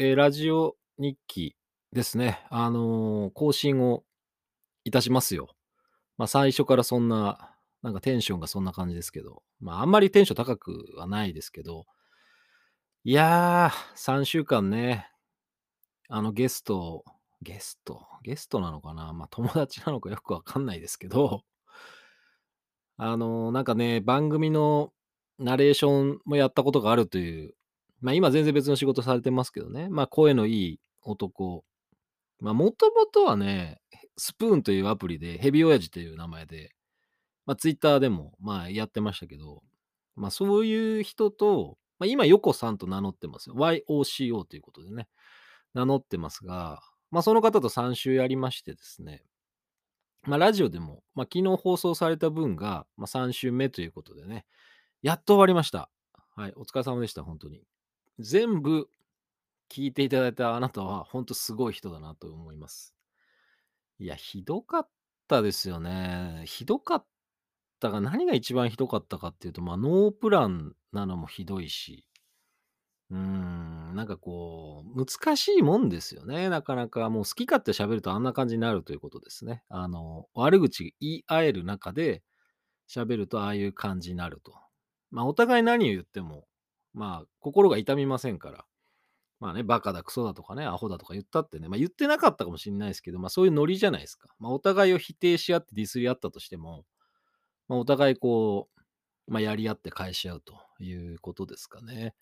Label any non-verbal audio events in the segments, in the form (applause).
えーラジオ日記ですね。あのー更新をいたしますよ。まあ、最初からそんな、なんかテンションがそんな感じですけど、まあ、あんまりテンション高くはないですけど、いやー、3週間ね、あのゲスト、ゲスト、ゲストなのかな？まあ、友達なのかよくわかんないですけど、あのーなんかね、番組のナレーションもやったことがあるという、まあ、今全然別の仕事されてますけどね、まあ、声のいい男、まあ、もともとはね、スプーンというアプリで、ヘビ親父という名前で、まあ、ツイッターでも、まあ、やってましたけど、まあ、そういう人と、まあ、今、ヨコさんと名乗ってますよ。YOCO ということでね、名乗ってますが、まあ、その方と3週やりましてですね、まあ、ラジオでも、まあ、昨日放送された分が、まあ、3週目ということでね、やっと終わりました。はい、お疲れ様でした、本当に。全部聞いていただいたあなたは、本当すごい人だなと思います。いや、ひどかったですよね。ひどかったが、何が一番ひどかったかっていうと、まあ、ノープランなのもひどいし、うーん、なんかこう、難しいもんですよね。なかなかもう好き勝手喋るとあんな感じになるということですね。あの、悪口言い合える中で喋るとああいう感じになると。まあ、お互い何を言っても、まあ、心が痛みませんから。まあね、バカだ、クソだとかね、アホだとか言ったってね、まあ言ってなかったかもしれないですけど、まあそういうノリじゃないですか。まあお互いを否定し合ってディスり合ったとしても、まあお互いこう、まあやり合って返し合うということですかね。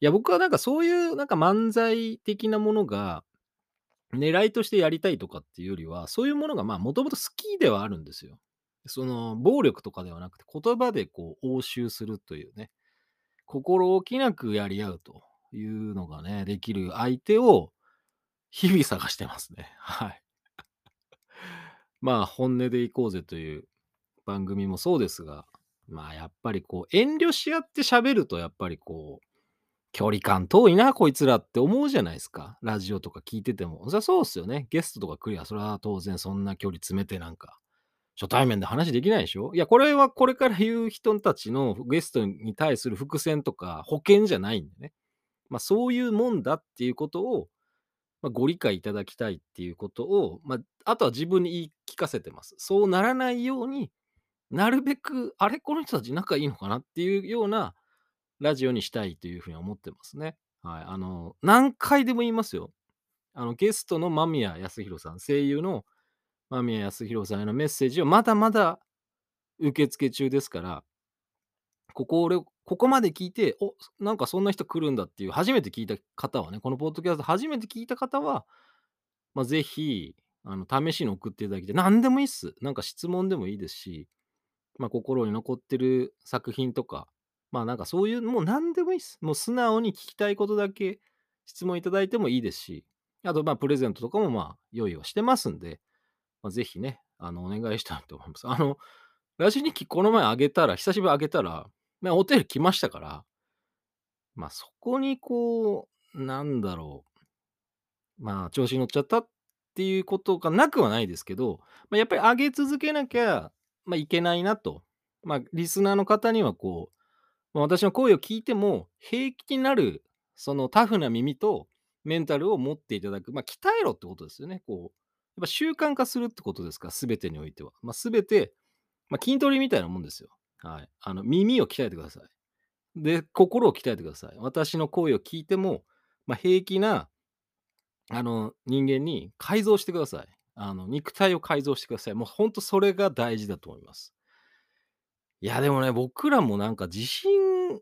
いや、僕はなんかそういうなんか漫才的なものが狙いとしてやりたいとかっていうよりは、そういうものがまあもともと好きではあるんですよ。その暴力とかではなくて言葉でこう応酬するというね、心置きなくやり合うというのがね、できる相手を日々探してますね。(laughs) はい。まあ、本音でいこうぜという番組もそうですが、まあ、やっぱりこう、遠慮し合って喋ると、やっぱりこう、距離感遠いな、こいつらって思うじゃないですか。ラジオとか聞いてても。そりゃそうっすよね。ゲストとか来りゃ、それは当然そんな距離詰めてなんか、初対面で話できないでしょ？いや、これはこれから言う人たちのゲストに対する伏線とか保険じゃないんでね。まあ、そういうもんだっていうことを、まあ、ご理解いただきたいっていうことを、まあ、あとは自分に言い聞かせてます。そうならないように、なるべく、あれ、この人たち仲いいのかなっていうようなラジオにしたいというふうに思ってますね。はい。あの、何回でも言いますよ。あの、ゲストの間宮康弘さん、声優の間宮康弘さんへのメッセージをまだまだ受付中ですから、ここ俺、ここまで聞いて、お、なんかそんな人来るんだっていう、初めて聞いた方はね、このポッドキャスト初めて聞いた方は、まあ、ぜひ、あの、試しに送っていただきたい。何でもいいっす。なんか質問でもいいですし、まあ、心に残ってる作品とか、まあ、なんかそういう、もう何でもいいっす。もう素直に聞きたいことだけ質問いただいてもいいですし、あと、まあ、プレゼントとかも、まあ、用意はしてますんで、まあ、ぜひね、あの、お願いしたいと思います。あの、ラジオ日記この前あげたら、久しぶりあげたら、まあ、お便り来ましたから、まあ、そこにこう、なんだろう、まあ、調子に乗っちゃったっていうことがなくはないですけど、まあ、やっぱり上げ続けなきゃ、まあ、いけないなと。まあ、リスナーの方にはこう、まあ、私の声を聞いても平気になる、そのタフな耳とメンタルを持っていただく。まあ、鍛えろってことですよね。こう、やっぱ習慣化するってことですか、すべてにおいては。まあ、すべて、まあ、筋トレみたいなもんですよ。はい。あの、耳を鍛えてください。で、心を鍛えてください。私の声を聞いても、まあ、平気な、あの、人間に改造してください。あの、肉体を改造してください。もう本当それが大事だと思います。いや、でもね、僕らもなんか自信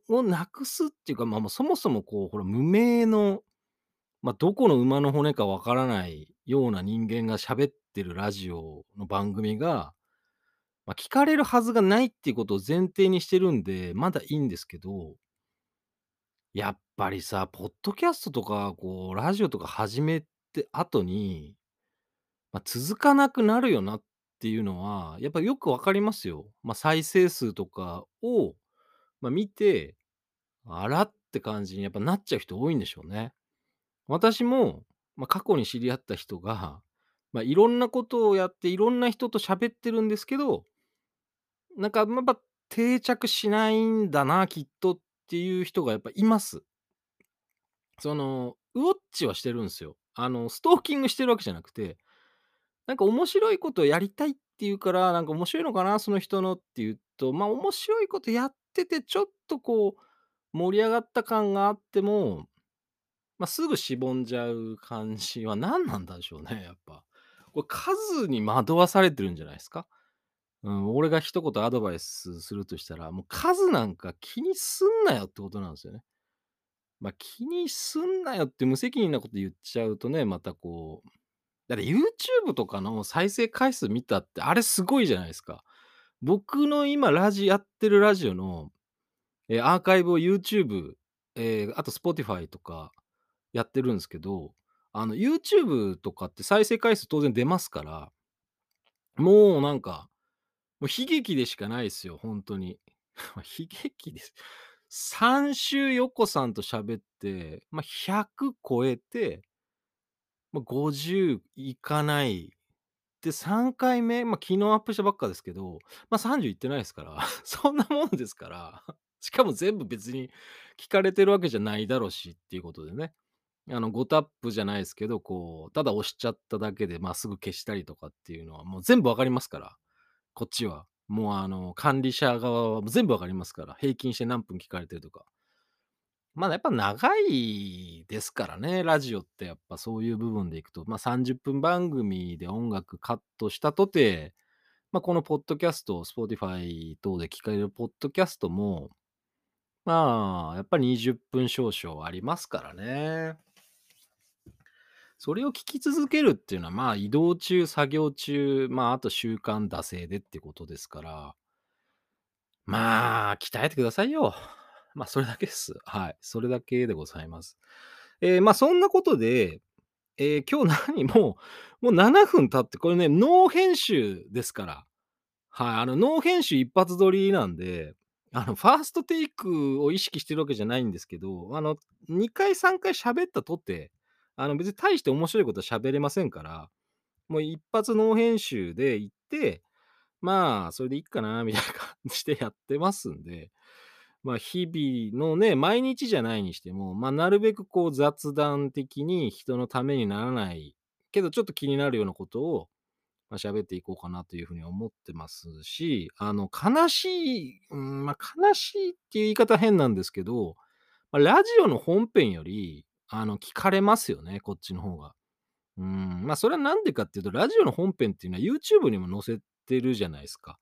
をなくすっていうか、まあ、もうそもそもこう、ほら、無名の、ま、どこの馬の骨かわからないような人間が喋ってるラジオの番組が、ま、聞かれるはずがないっていうことを前提にしてるんで、まだいいんですけど、やっぱりさ、ポッドキャストとか、こう、ラジオとか始めて後に、ま、続かなくなるよなっていうのは、やっぱよくわかりますよ。ま、再生数とかを、ま、見て、あらって感じにやっぱなっちゃう人多いんでしょうね。私も、まあ、過去に知り合った人が、まあ、いろんなことをやって、いろんな人と喋ってるんですけど、なんか、やっぱ定着しないんだな、きっとっていう人がやっぱいます。その、ウォッチはしてるんですよ。あの、ストーキングしてるわけじゃなくて、なんか面白いことやりたいって言うから、なんか面白いのかな、その人のっていうと、まあ、面白いことやってて、ちょっとこう、盛り上がった感があっても、ま、すぐしぼんじゃう感じは何なんだでしょうね、やっぱ。これ数に惑わされてるんじゃないですか？うん、俺が一言アドバイスするとしたら、もう数なんか気にすんなよってことなんですよね。ま、気にすんなよって無責任なこと言っちゃうとね、またこう、だって YouTube とかの再生回数見たって、あれすごいじゃないですか。僕の今ラジやってるラジオの、え、アーカイブを YouTube、ええ、あと Spotify とかやってるんですけど、あの YouTube とかって再生回数当然出ますから、もうなんか、もう悲劇でしかないですよ、ほんとに。(laughs) 悲劇です。3週ヨッコさんと喋って、ま、100超えてまあ、50いかない。で、3回目、まあ、昨日アップしたばっかですけど、まあ、30いってないですから、(laughs) そんなもんですから。(laughs) しかも全部別に聞かれてるわけじゃないだろうしっていうことでね。あの5タップじゃないですけど、こう、ただ押しちゃっただけで、ま、すぐ消したりとかっていうのはもう全部分かりますから、こっちは。もうあの管理者側は全部分かりますから、平均して何分聞かれてるとか。まだやっぱ長いですからね、ラジオってやっぱそういう部分でいくと、まあ、30分番組で音楽カットしたとて、まあ、このポッドキャスト、Spotify 等で聞かれるポッドキャストも、まあ、やっぱり20分少々ありますからね。それを聞き続けるっていうのは、まあ、移動中、作業中、まあ、あと習慣惰性でってことですから。まあ、鍛えてくださいよ。(laughs) まあ、それだけっす。はい。それだけでございます。ええ、ま、そんなことで、ええ、今日何も、もう7分経って、これね、ノー編集ですから。はい、あのノー編集一発撮りなんで、あのファーストテイクを意識してるわけじゃないんですけど、あの2回3回喋ったとて、あの別に大して面白いことは喋れませんから、もう一発ノー編集でいって、まあ、それでいっかなみたいな感じでやってますんで。まあ、日々のね、毎日じゃないにしても、まあ、なるべくこう雑談的に人のためにならない、けどちょっと気になるようなことを、まあ、喋っていこうかなという風に思ってますし、あの悲しい、うん、まあ、悲しいっていう言い方変なんですけど、まあ、ラジオの本編より、あの聞かれますよね、こっちの方が。うーん、まあ、それはなんでかっていうと、ラジオの本編っていうのは YouTube にも載せてるじゃないですか。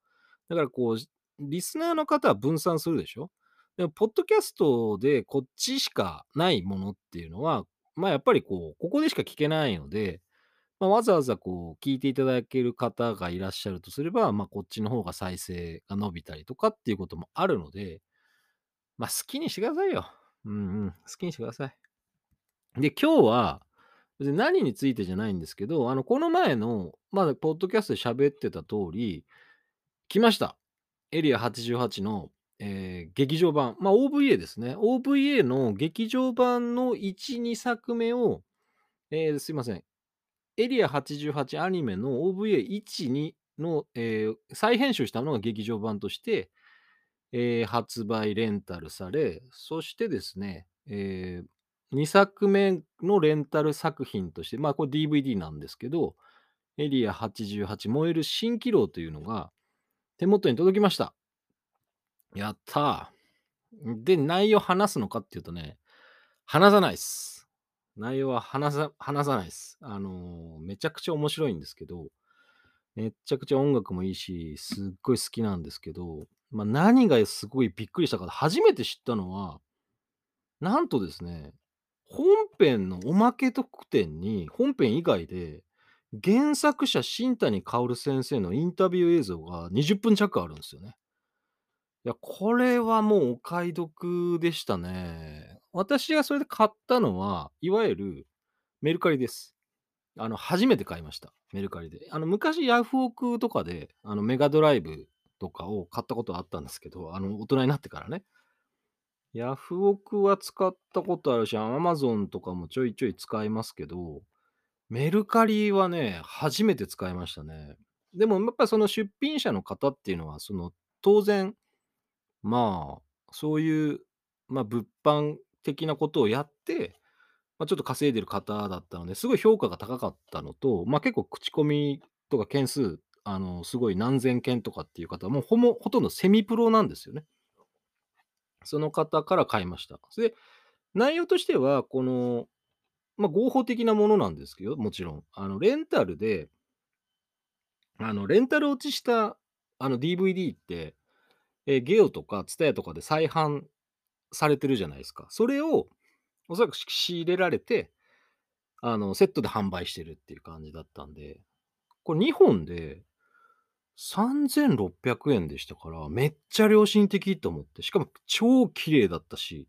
だからこう、リスナーの方は分散するでしょ？でもポッドキャストでこっちしかないものっていうのは、まあ、やっぱりこう、ここでしか聞けないので、ま、わざわざこう聞いていただける方がいらっしゃるとすれば、まあ、こっちの方が再生が伸びたりとかっていうこともあるので、まあ、好きにしてくださいよ。うんうん、好きにしてください。で、今日は、別に何についてじゃないんですけど、あのこの前の、ま、ポッドキャストで喋ってた通り、来ました。エリア88の、ええ、劇場版、まあ、OVA ですね。OVA の劇場版の1、2作目を、ええ、すいません。エリア88アニメの OVA1、2の、ええ、再編集したのが劇場版として、ええ、発売レンタルされ、そしてですね、ええ、2作目のレンタル作品として、まあ、これ DVD なんですけど、エリア88燃える蜃気楼というのが手元に届きました。やった。んで、内容話すのかっていうとね、話さないっす。内容は話さ話さないっす。あの、めちゃくちゃ面白いんですけど、めちゃくちゃ音楽もいいし、すっごい好きなんですけど、まあ、何がすごいびっくりしたか、初めて知ったのは、なんとですね、本編のおまけ特典に、本編以外で、原作者新谷薫先生のインタビュー映像が20分弱あるんですよね。いや、これはもうお買い得でしたね。私がそれで買ったのは、いわゆるメルカリです。あの、初めて買いました。メルカリで。あの、昔ヤフオクとかで、あの、メガドライブとかを買ったことあったんですけど、あの、大人になってからね。ヤフオクは使ったことあるし、アマゾンとかもちょいちょい使いますけど、メルカリはね、初めて使いましたね。でもやっぱりその出品者の方っていうのは、その、当然まあ、そういう、ま、物販的なことをやって、まあ、ちょっと稼いでる方だったので、すごい評価が高かったのと、まあ、結構口コミとか件数、あの、すごい何千件とかっていう方は、もうほぼほとんどセミプロなんですよね。その方から買いました。で、内容としては、この、まあ、合法的なものなんですけど、もちろん。あの、レンタルで、あの、レンタル落ちした、あの、DVD って、えーゲオとか TSUTAYA とかで再販されてるじゃないですか。それをおそらく仕入れられて、あの、セットで販売してるっていう感じだったんで、これ2本で3600円でしたから、めっちゃ良心的と思って、しかも超綺麗だったし、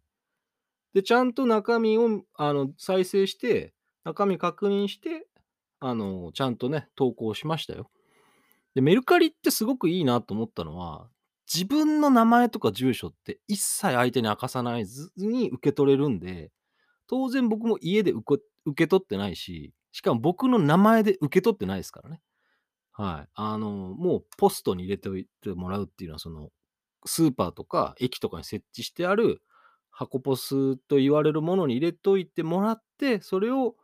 で、ちゃんと中身を、あの、再生して、中身確認して、あの、ちゃんとね、投稿しましたよ。で、メルカリってすごくいいなと思ったのは、自分の名前とか住所って一切相手に明かさないずに受け取れるんで、当然僕も家で受け受け取ってないし、しかも僕の名前で受け取ってないですからね。はい。あの、もうポストに入れておいてもらうっていうのは、その、スーパーとか駅とかに設置してある箱ポスと言われるものに入れといてもらって、それを、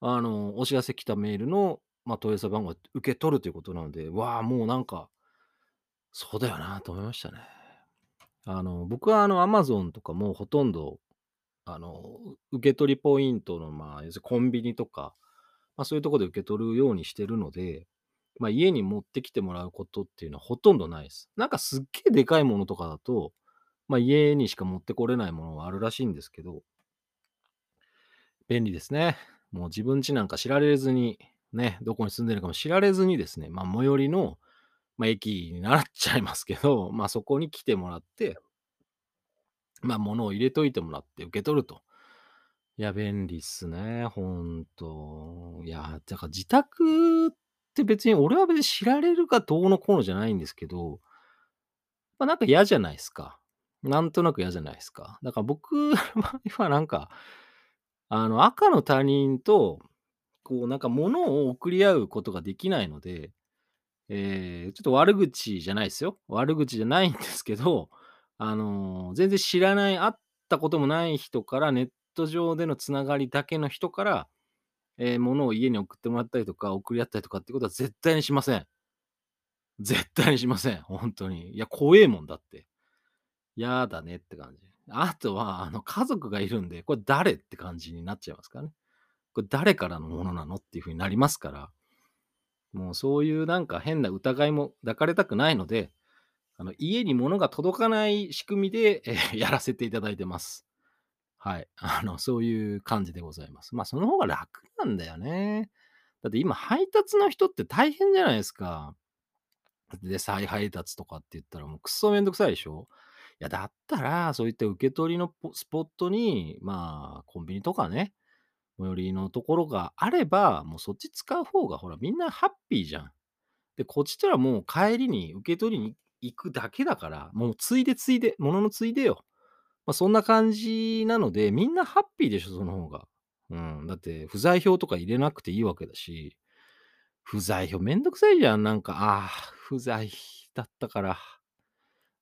あの、お知らせ来たメールの、まあ、問い合わせ番号を受け取るということなので、わあ、もうなんか、そうだよなと思いましたね。あの、僕はあの、アマゾンとかもほとんど、あの、受け取りポイントの、まあ、要するにコンビニとか、まあ、そういうところで受け取るようにしてるので、まあ、家に持ってきてもらうことっていうのはほとんどないです。なんかすっげえでかいものとかだと、まあ、家にしか持ってこれないものはあるらしいんですけど、便利ですね。もう自分家なんか知られずに、ね、どこに住んでるかも知られずにですね、まあ、最寄りの、まあ、駅になっちゃいますけど、まあ、そこに来てもらって、まあ、物を入れといてもらって受け取ると。いや、便利っすね、ほんと。いや、だから自宅って別に、俺は別に知られるかどうのこうのじゃないんですけど、まあ、なんか嫌じゃないですか。なんとなく嫌じゃないですか。だから僕の場合はなんか、あの、赤の他人と、こうなんか物を送り合うことができないので、えーちょっと悪口じゃないですよ。悪口じゃないんですけど、あの、全然知らない、会ったこともない人から、ネット上でのつながりだけの人から、えー物を家に送ってもらったりとか、送り合ったりとかってことは絶対にしません。絶対にしません。本当に。いや、怖えもんだって。やだねって感じ。あとは、あの、家族がいるんで、これ誰って感じになっちゃいますからね。これ誰からのものなのっていう風になりますから、もうそういうなんか変な疑いも抱かれたくないので、あの、家に物が届かない仕組みで、えーやらせていただいてます。はい。あの、そういう感じでございます。まあ、その方が楽なんだよね。だって今、配達の人って大変じゃないですか。で、再配達とかって言ったらもうくっそめんどくさいでしょいや、だったら、そういった受け取りのスポットに、まあ、コンビニとかね、最寄りのところがあれば、もうそっち使う方が、ほら、みんなハッピーじゃん。で、こっちとらもう帰りに受け取りに行くだけだから、もうついでついで、もののついでよ。まあ、そんな感じなので、みんなハッピーでしょ、その方が。うん。だって、不在票とか入れなくていいわけだし、不在票めんどくさいじゃん。なんか、ああ、不在だったから。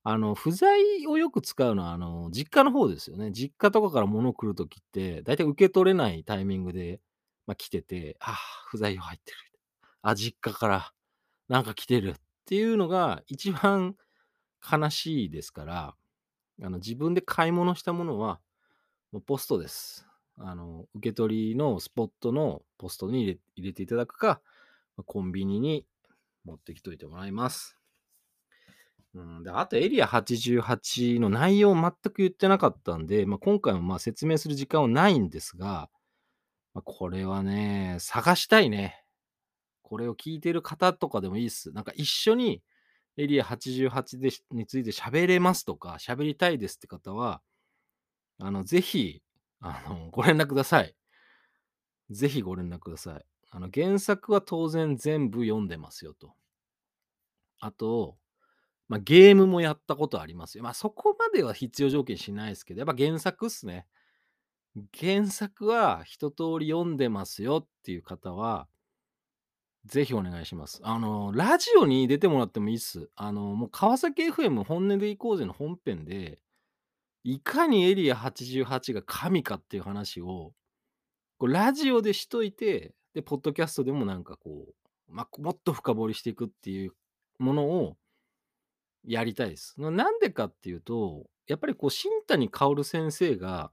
あの、不在をよく使うのは、あの、実家の方ですよね。実家とかから物来るときって、だいたい受け取れないタイミングで、まあ、来てて、ああ、不在票入ってる。あ、実家からなんか来てるっていうのが一番悲しいですから、あの、自分で買い物したものは、もうポストです。あの、受け取りのスポットのポストに入れ入れていただくか、コンビニに持ってきといてもらいます。うん、であとエリア88の内容を全く言ってなかったんで、まあ、今回もまあ説明する時間はないんですが、まあ、これはね、探したいね。これを聞いてる方とかでもいいっす。なんか一緒にエリア88でについて喋れますとか、喋りたいですって方は、あの、ぜひ、あの、ご連絡ください。ぜひご連絡ください。あの、原作は当然全部読んでますよと。あと、まあ、ゲームもやったことありますよ。まあ、そこまでは必要条件しないですけど、やっぱ原作っすね。原作は一通り読んでますよっていう方は、ぜひお願いします。あの、ラジオに出てもらってもいいっす。あの、もう川崎 FM 本音で行こうぜの本編で、いかにエリア88が神かっていう話を、こうラジオでしといて、で、ポッドキャストでもなんかこう、まあ、もっと深掘りしていくっていうものをやりたいです。なんでかっていうと、やっぱりこう新谷薫先生が、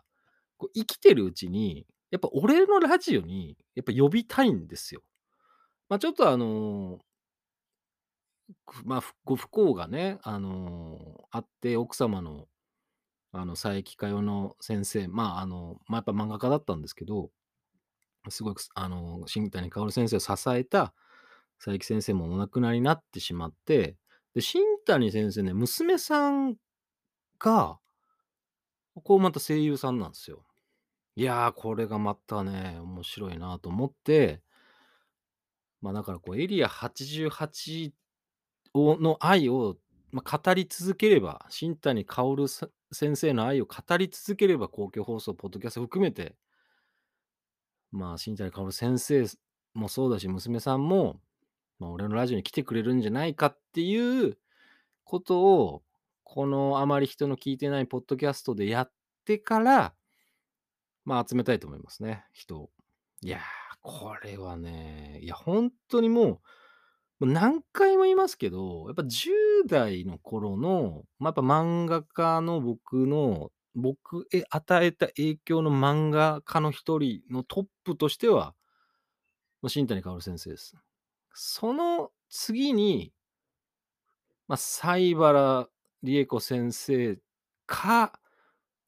こう生きてるうちに、やっぱ俺のラジオにやっぱ呼びたいんですよ。ま、ちょっとあのまあ、ご不幸がね、あの、あって、奥様の、あの、佐伯かよの先生、まあ、あの、ま、やっぱ漫画家だったんですけど、すごく、あの、新谷薫先生を支えた佐伯先生もお亡くなりになってしまって、で、新谷先生ね、娘さんが、こうまた声優さんなんですよ。いやー、これがまたね、面白いなと思ってまあ、だからこうエリア88をの愛を、まあ、語り続ければ、新谷薫先生の愛を語り続ければ、公共放送、ポッドキャスト含めてまあ、新谷薫先生もそうだし、娘さんも、まあ、俺のラジオに来てくれるんじゃないかっていうことを、このあまり人の聞いてないポッドキャストでやってからまあ、集めたいと思いますね、人を。いやー、これはね、いやほんとにもう、ま、何回も言いますけど、やっぱ10代の頃の、ま、やっぱ漫画家の僕の僕へ与えた影響の漫画家の一人のトップとしてはま、新谷薫先生です。その次にま、西原理恵子先生か、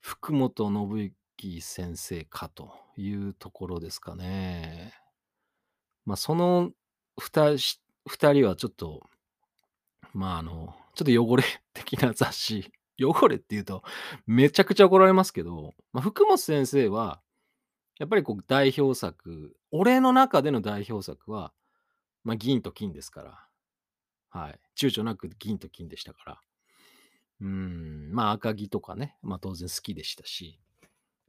福本伸行先生かというところですかね。ま、その2人はちょっとま、ああの、ちょっと汚れ (laughs) 的な雑誌汚れって言うとめちゃくちゃ怒られますけど、ま、福本先生は、やっぱりこう代表作俺の中での代表作は、ま、銀と金ですから。はい。躊躇なく銀と金でしたから。うん、ま、赤木とかね、ま、当然好きでしたし、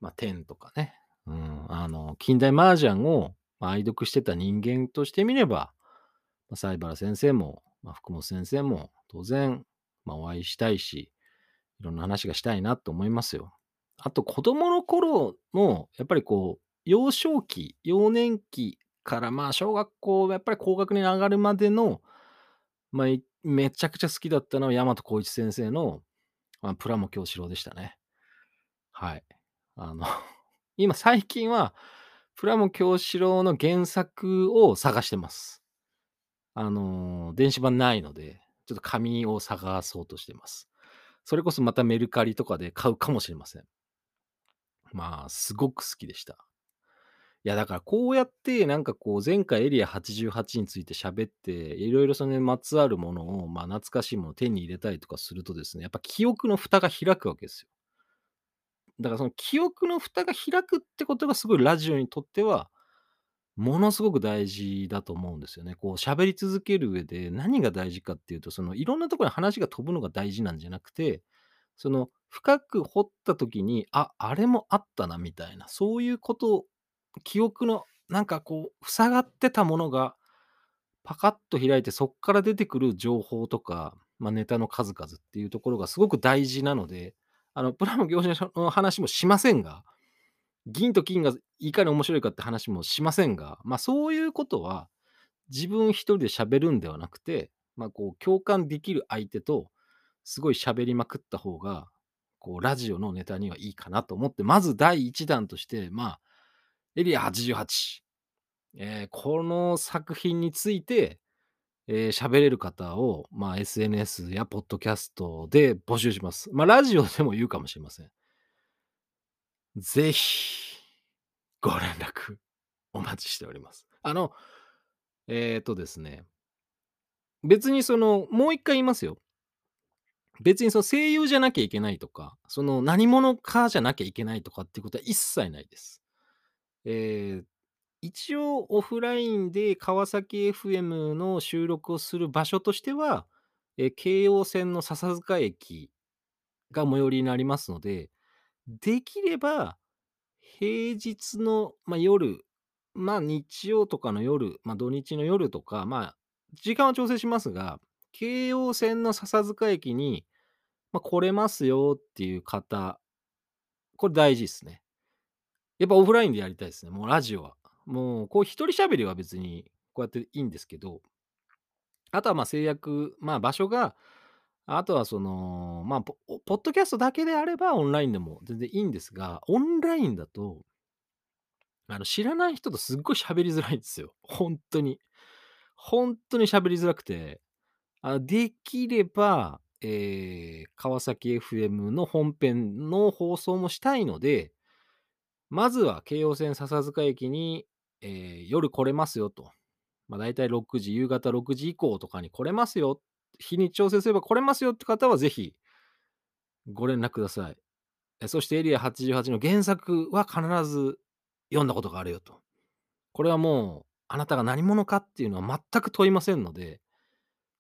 ま、天とかね、うん、あの、近代麻雀を、愛読してた人間としてみれば、ま、西原先生も、ま、福本先生も当然、ま、お会いしたいし、いろんな話がしたいなと思いますよ。あと子供の頃のやっぱりこう、幼少期、幼年期から、まあ、小学校やっぱり高学年上がるまでの、ま、いめちゃくちゃ好きだったのは大和耕一先生の、ま、プラモ教師郎でしたね。はい。あの、今最近は、プラモ教師郎の原作を探してます。あの、電子版ないので、ちょっと紙を探そうとしてます。それこそまたメルカリとかで買うかもしれません。まあ、すごく好きでした。いや、だからこうやって、なんかこう前回エリア88について喋って、色々それにまつわるものを、まあ、懐かしいものを手に入れたりとかするとですね、やっぱ記憶の蓋が開くわけですよ。だからその記憶の蓋が開くってことがすごいラジオにとっては、ものすごく大事だと思うんですよね。こう喋り続ける上で何が大事かっていうと、そのいろんなところに話が飛ぶのが大事なんじゃなくて、その深く掘った時に、あ、あれもあったなみたいな、そういうことを記憶のなんかこう塞がってたものが、パカッと開いてそっから出てくる情報とか、ま、ネタの数々っていうところがすごく大事なので、あのプラモ業者の話もしませんが、銀と金がいかに面白いかって話もしませんが、まあ、そういうことは、自分一人で喋るんではなくて、まあ、こう共感できる相手とすごい喋りまくった方が、こうラジオのネタにはいいかなと思って、まず第一弾として、まあ、エリア88、ええ、この作品について、ええ、喋れる方を、まあ、SNS やポッドキャストで募集します。まあ、ラジオでも言うかもしれません。ぜひ、ご連絡お待ちしております。あの、えっとですね別にその、もう1回言いますよ。別にその声優じゃなきゃいけないとか、その何者かじゃなきゃいけないとかっていうことは一切ないです。ええ、一応オフラインで川崎 FM の収録をする場所としては、え、京王線の笹塚駅が最寄りになりますので、できれば、平日の、ま、夜、ま、日曜とかの夜、ま、土日の夜とか、まあ、時間は調整しますが、京王線の笹塚駅に、ま、来れますよっていう方これ大事っすね。やっぱオフラインでやりたいですね、もうラジオは。もう、こう一人喋りは別にこうやっていいんですけど、あとは、まあ、制約、まあ、場所が、あとはその、まあ、ポポッドキャストだけであればオンラインでも全然いいんですが、オンラインだとあの、知らない人とすっごい喋りづらいんですよ。ほんとに。ほんとに喋りづらくて、あ、できれば、ええ、川崎 FM の本編の放送もしたいので、まずは京葉線笹塚駅に、ええ、夜来れますよと。ま、だいたい6時、夕方6時以降とかに来れますよ、日に調整すれば来れますよって方はぜひご連絡ください。え、そしてエリア88の原作は必ず読んだことがあるよと。これはもう、あなたが何者かっていうのは全く問いませんので、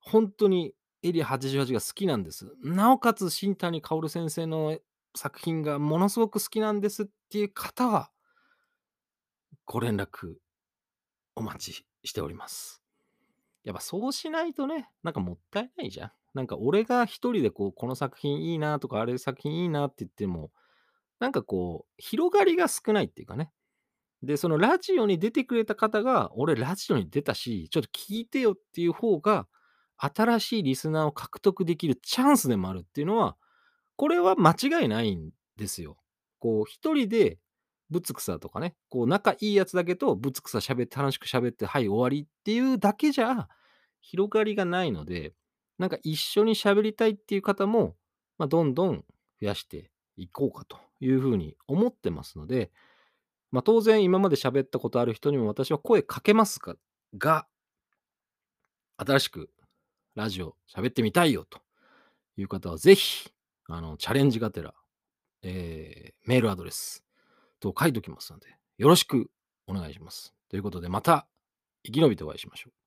ほんとにエリア88が好きなんです。なおかつ新谷薫先生の作品がものすごく好きなんですっていう方はご連絡お待ちしております。やっぱそうしないとね、なんかもったいないじゃん。なんか俺が一人でこう、この作品いいなとか、あれ作品いいなって言っても、なんかこう、広がりが少ないっていうかね。で、そのラジオに出てくれた方が、俺ラジオに出たし、ちょっと聞いてよっていう方が、新しいリスナーを獲得できるチャンスでもあるっていうのは、これは間違いないんですよ。こう一人でぶつくさとかね、こう仲いいやつだけとぶつくさ喋って楽しく喋って、はい、終わりっていうだけじゃ、広がりがないので、なんか一緒に喋りたいっていう方も、まあ、どんどん増やしていこうかという風に思ってますので、まあ、当然今まで喋ったことある人にも私は声かけますがが新しくラジオ喋ってみたいよという方はぜひ、あの、チャレンジがてら、ええ、メールアドレスと書いときますので、よろしくお願いします。ということで、また生き延びてお会いしましょう。